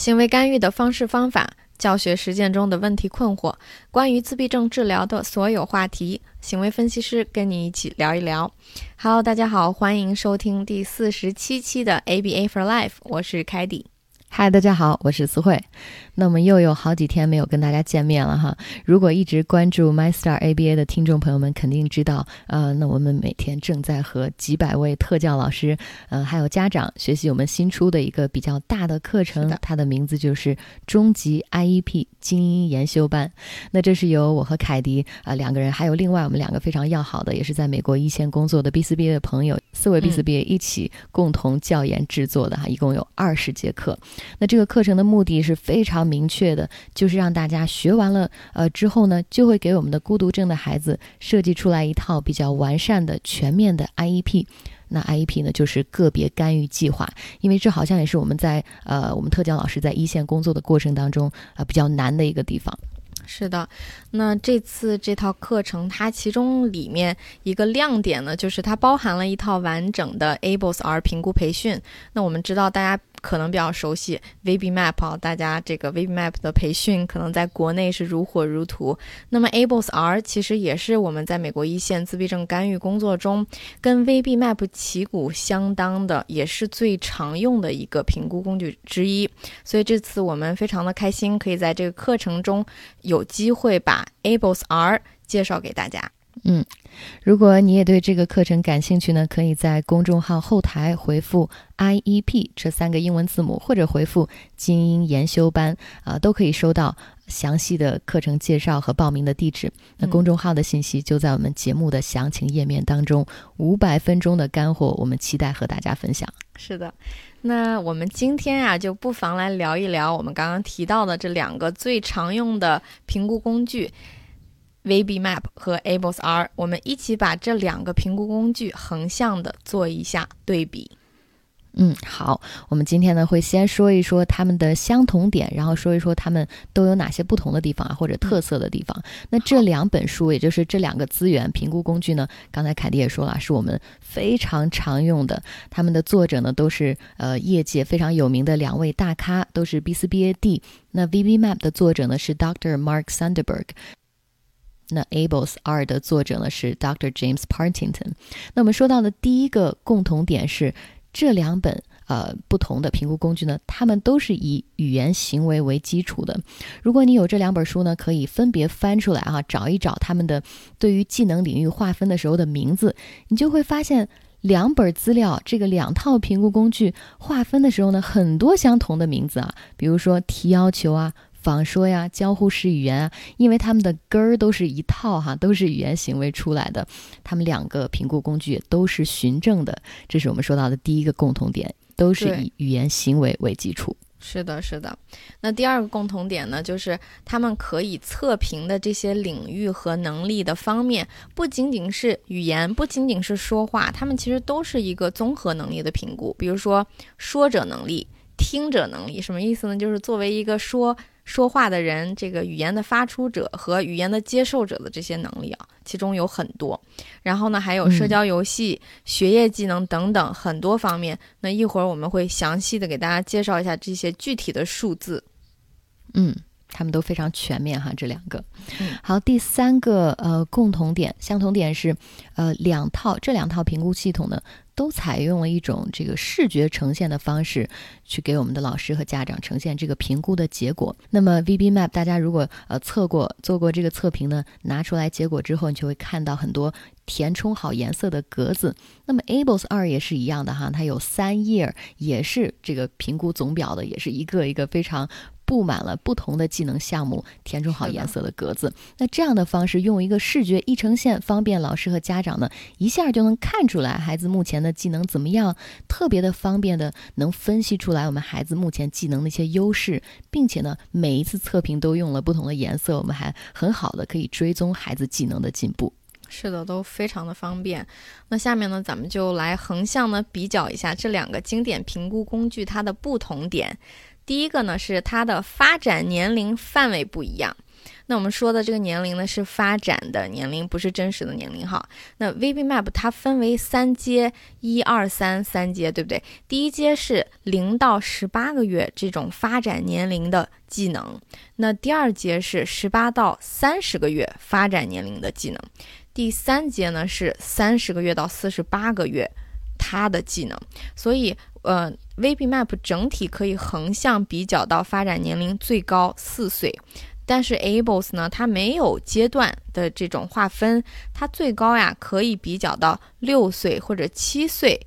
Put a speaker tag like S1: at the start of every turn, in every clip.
S1: 行为干预的方式方法、教学实践中的问题困惑，关于自闭症治疗的所有话题，行为分析师跟你一起聊一聊。Hello，大家好，欢迎收听第四十七期的 ABA for Life，我是凯迪。
S2: 嗨，大家好，我是思慧。那我们又有好几天没有跟大家见面了哈。如果一直关注 MyStar ABA 的听众朋友们，肯定知道，呃，那我们每天正在和几百位特教老师，呃，还有家长学习我们新出的一个比较大的课程，它的名字就是终极 IEP 精英研修班。那这是由我和凯迪啊两个人，还有另外我们两个非常要好的，也是在美国一线工作的 B4BA 的朋友，四位 B4BA 一起共同教研制作的哈，一共有二十节课。那这个课程的目的是非常明确的，就是让大家学完了，呃，之后呢，就会给我们的孤独症的孩子设计出来一套比较完善的、全面的 IEP。那 IEP 呢，就是个别干预计划，因为这好像也是我们在呃，我们特教老师在一线工作的过程当中啊，比较难的一个地方。
S1: 是的，那这次这套课程，它其中里面一个亮点呢，就是它包含了一套完整的 ABOS R 评估培训。那我们知道大家。可能比较熟悉 VB-MAP 啊，大家这个 VB-MAP 的培训可能在国内是如火如荼。那么 ABOS R 其实也是我们在美国一线自闭症干预工作中跟 VB-MAP 旗鼓相当的，也是最常用的一个评估工具之一。所以这次我们非常的开心，可以在这个课程中有有机会把 ABLES R 介绍给大家。
S2: 嗯，如果你也对这个课程感兴趣呢，可以在公众号后台回复 IEP 这三个英文字母，或者回复精英研修班啊，都可以收到详细的课程介绍和报名的地址。那公众号的信息就在我们节目的详情页面当中。五百分钟的干货，我们期待和大家分享。
S1: 是的，那我们今天啊，就不妨来聊一聊我们刚刚提到的这两个最常用的评估工具。VB-MAP 和 ABLES R，我们一起把这两个评估工具横向的做一下对比。
S2: 嗯，好，我们今天呢会先说一说它们的相同点，然后说一说它们都有哪些不同的地方啊，或者特色的地方。那这两本书，也就是这两个资源评估工具呢，刚才凯迪也说了，是我们非常常用的。他们的作者呢都是呃业界非常有名的两位大咖，都是 BCBAD。那 VB-MAP 的作者呢是 Dr. Mark Sunderberg。那 ABLES R 的作者呢是 Dr. James Partington。那我们说到的第一个共同点是，这两本呃不同的评估工具呢，它们都是以语言行为为基础的。如果你有这两本书呢，可以分别翻出来啊，找一找他们的对于技能领域划分的时候的名字，你就会发现两本资料这个两套评估工具划分的时候呢，很多相同的名字啊，比如说提要求啊。仿说呀，交互式语言啊，因为它们的根儿都是一套哈，都是语言行为出来的。它们两个评估工具都是循证的，这是我们说到的第一个共同点，都是以语言行为为基础。
S1: 是的，是的。那第二个共同点呢，就是他们可以测评的这些领域和能力的方面，不仅仅是语言，不仅仅是说话，他们其实都是一个综合能力的评估。比如说说者能力、听者能力，什么意思呢？就是作为一个说。说话的人，这个语言的发出者和语言的接受者的这些能力啊，其中有很多。然后呢，还有社交游戏、学业技能等等很多方面。那一会儿我们会详细的给大家介绍一下这些具体的数字。
S2: 嗯，他们都非常全面哈，这两个。好，第三个呃共同点、相同点是，呃两套这两套评估系统呢。都采用了一种这个视觉呈现的方式，去给我们的老师和家长呈现这个评估的结果。那么 VB-MAP，大家如果呃测过做过这个测评呢，拿出来结果之后，你就会看到很多填充好颜色的格子。那么 ABLES 二也是一样的哈，它有三页，也是这个评估总表的，也是一个一个非常。布满了不同的技能项目，填充好颜色的格子。那这样的方式，用一个视觉一呈现，方便老师和家长呢，一下就能看出来孩子目前的技能怎么样，特别的方便的能分析出来我们孩子目前技能的一些优势，并且呢，每一次测评都用了不同的颜色，我们还很好的可以追踪孩子技能的进步。
S1: 是的，都非常的方便。那下面呢，咱们就来横向呢比较一下这两个经典评估工具它的不同点。第一个呢是它的发展年龄范围不一样，那我们说的这个年龄呢是发展的年龄，不是真实的年龄哈。那 VB-MAP 它分为三阶，一二三三阶，对不对？第一阶是零到十八个月这种发展年龄的技能，那第二阶是十八到三十个月发展年龄的技能，第三阶呢是三十个月到四十八个月它的技能，所以。呃，VB-MAP 整体可以横向比较到发展年龄最高四岁，但是 ABLES 呢，它没有阶段的这种划分，它最高呀可以比较到六岁或者七岁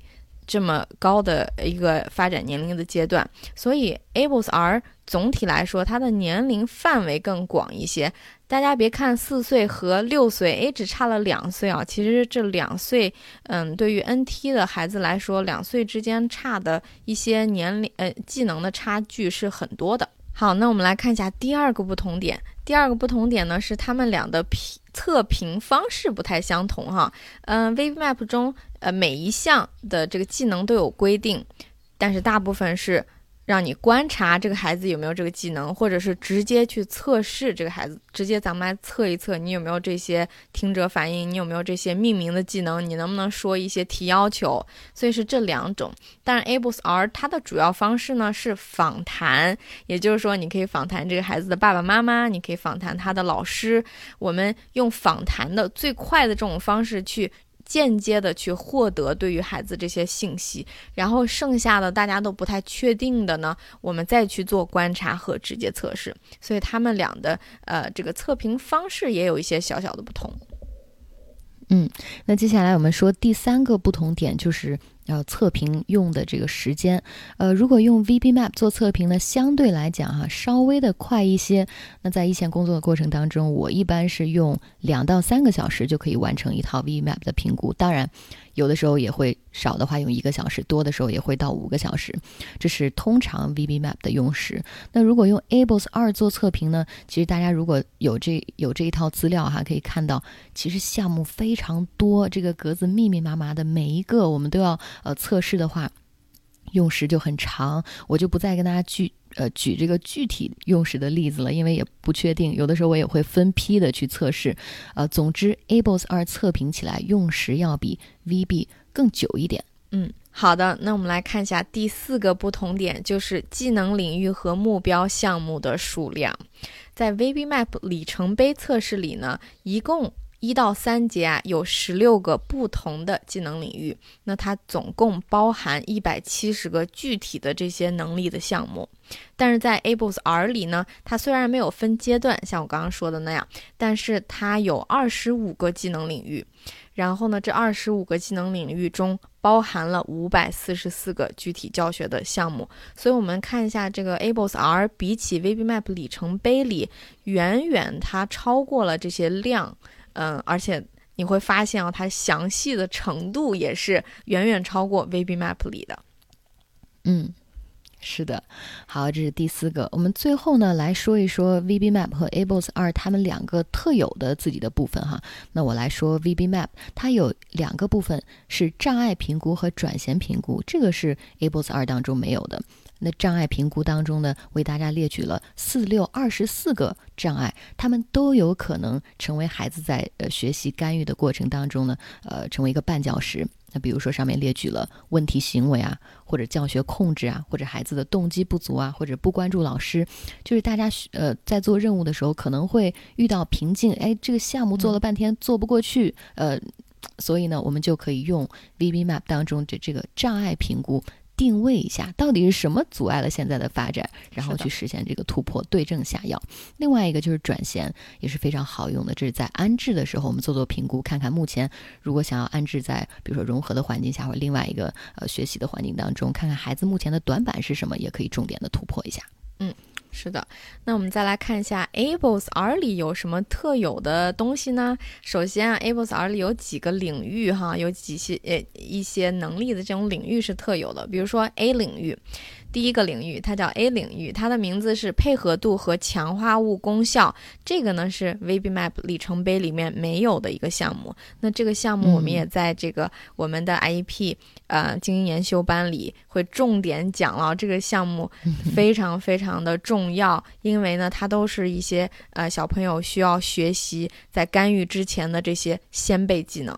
S1: 这么高的一个发展年龄的阶段，所以 ABLES R 总体来说它的年龄范围更广一些。大家别看四岁和六岁，诶，只差了两岁啊。其实这两岁，嗯，对于 NT 的孩子来说，两岁之间差的一些年龄，呃，技能的差距是很多的。好，那我们来看一下第二个不同点。第二个不同点呢，是他们俩的评测评方式不太相同哈。嗯，VMAP 中，呃，每一项的这个技能都有规定，但是大部分是。让你观察这个孩子有没有这个技能，或者是直接去测试这个孩子，直接咱们来测一测你有没有这些听者反应，你有没有这些命名的技能，你能不能说一些提要求？所以是这两种。但是 ABLES R 它的主要方式呢是访谈，也就是说你可以访谈这个孩子的爸爸妈妈，你可以访谈他的老师。我们用访谈的最快的这种方式去。间接的去获得对于孩子这些信息，然后剩下的大家都不太确定的呢，我们再去做观察和直接测试。所以他们俩的呃这个测评方式也有一些小小的不同。
S2: 嗯，那接下来我们说第三个不同点就是。要测评用的这个时间，呃，如果用 VB-MAP 做测评呢，相对来讲哈，稍微的快一些。那在一线工作的过程当中，我一般是用两到三个小时就可以完成一套 VB-MAP 的评估。当然。有的时候也会少的话用一个小时，多的时候也会到五个小时，这是通常 VB-MAP 的用时。那如果用 ABLES 二做测评呢？其实大家如果有这有这一套资料哈，可以看到其实项目非常多，这个格子密密麻麻的，每一个我们都要呃测试的话，用时就很长。我就不再跟大家具呃举这个具体用时的例子了，因为也不确定。有的时候我也会分批的去测试。呃，总之 ABLES 二测评起来用时要比 VB 更久一点。
S1: 嗯，好的，那我们来看一下第四个不同点，就是技能领域和目标项目的数量。在 VB-MAP 里程碑测试里呢，一共。一到三节啊，有十六个不同的技能领域，那它总共包含一百七十个具体的这些能力的项目。但是在 ABLES R 里呢，它虽然没有分阶段，像我刚刚说的那样，但是它有二十五个技能领域。然后呢，这二十五个技能领域中包含了五百四十四个具体教学的项目。所以，我们看一下这个 ABLES R 比起 VB-MAP 里程碑里，远远它超过了这些量。嗯，而且你会发现啊，它详细的程度也是远远超过 VB-MAP 里的。
S2: 嗯，是的。好，这是第四个。我们最后呢来说一说 VB-MAP 和 ABLES 二它们两个特有的自己的部分哈。那我来说 VB-MAP，它有两个部分是障碍评估和转衔评估，这个是 ABLES 二当中没有的。那障碍评估当中呢，为大家列举了四六二十四个障碍，他们都有可能成为孩子在呃学习干预的过程当中呢，呃成为一个绊脚石。那比如说上面列举了问题行为啊，或者教学控制啊，或者孩子的动机不足啊，或者不关注老师，就是大家呃在做任务的时候可能会遇到瓶颈，哎，这个项目做了半天做不过去，呃，所以呢，我们就可以用 VB-MAP 当中的这个障碍评估。定位一下，到底是什么阻碍了现在的发展，然后去实现这个突破，对症下药。另外一个就是转衔，也是非常好用的。这是在安置的时候，我们做做评估，看看目前如果想要安置在比如说融合的环境下，或者另外一个呃学习的环境当中，看看孩子目前的短板是什么，也可以重点的突破一下。
S1: 嗯。是的，那我们再来看一下 ABLES R 里有什么特有的东西呢？首先啊，ABLES R 里有几个领域哈，有几些呃一些能力的这种领域是特有的，比如说 A 领域。第一个领域，它叫 A 领域，它的名字是配合度和强化物功效。这个呢是 VB-MAP 里程碑里面没有的一个项目。那这个项目我们也在这个我们的 IEP 呃精英研修班里会重点讲了。这个项目非常非常的重重要，因为呢，它都是一些呃小朋友需要学习在干预之前的这些先辈技能。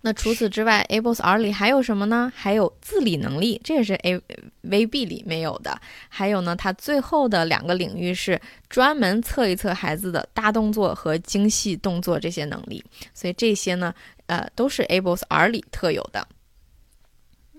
S1: 那除此之外，Ables R 里还有什么呢？还有自理能力，这也是 A VB 里没有的。还有呢，它最后的两个领域是专门测一测孩子的大动作和精细动作这些能力。所以这些呢，呃，都是 Ables R 里特有的。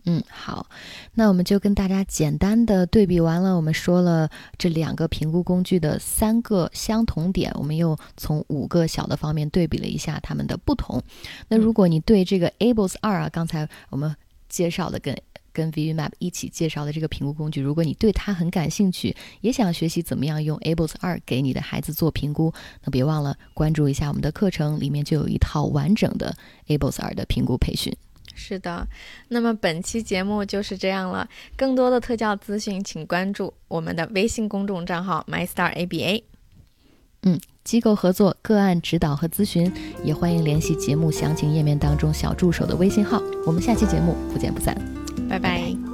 S2: 嗯，好，那我们就跟大家简单的对比完了。我们说了这两个评估工具的三个相同点，我们又从五个小的方面对比了一下它们的不同。那如果你对这个 Ables 二啊，刚才我们介绍的跟跟 ViewMap 一起介绍的这个评估工具，如果你对它很感兴趣，也想学习怎么样用 Ables 二给你的孩子做评估，那别忘了关注一下我们的课程，里面就有一套完整的 Ables 二的评估培训。
S1: 是的，那么本期节目就是这样了。更多的特教资讯，请关注我们的微信公众账号 MyStarABA。
S2: 嗯，机构合作、个案指导和咨询，也欢迎联系节目详情页面当中小助手的微信号。我们下期节目不见不散，
S1: 拜拜。